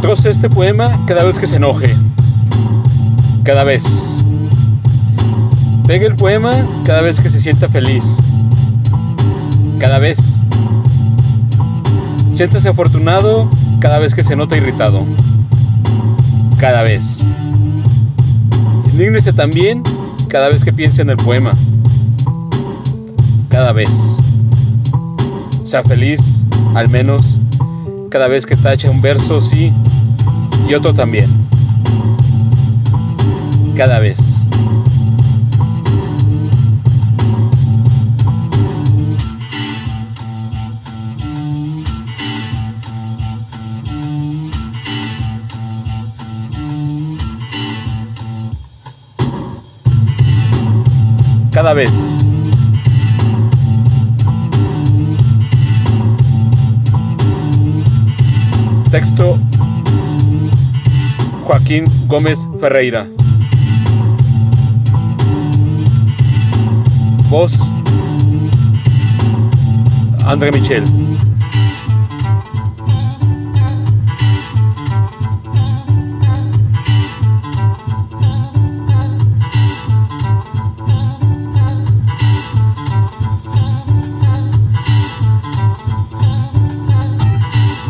Troce este poema cada vez que se enoje. Cada vez. Pegue el poema cada vez que se sienta feliz. Cada vez. Siéntase afortunado cada vez que se nota irritado. Cada vez. Indígnese también cada vez que piense en el poema. Cada vez. Sea feliz, al menos, cada vez que tache un verso sí y otro también. Cada vez. Cada vez. Texto Joaquín Gómez Ferreira. Voz André Michel.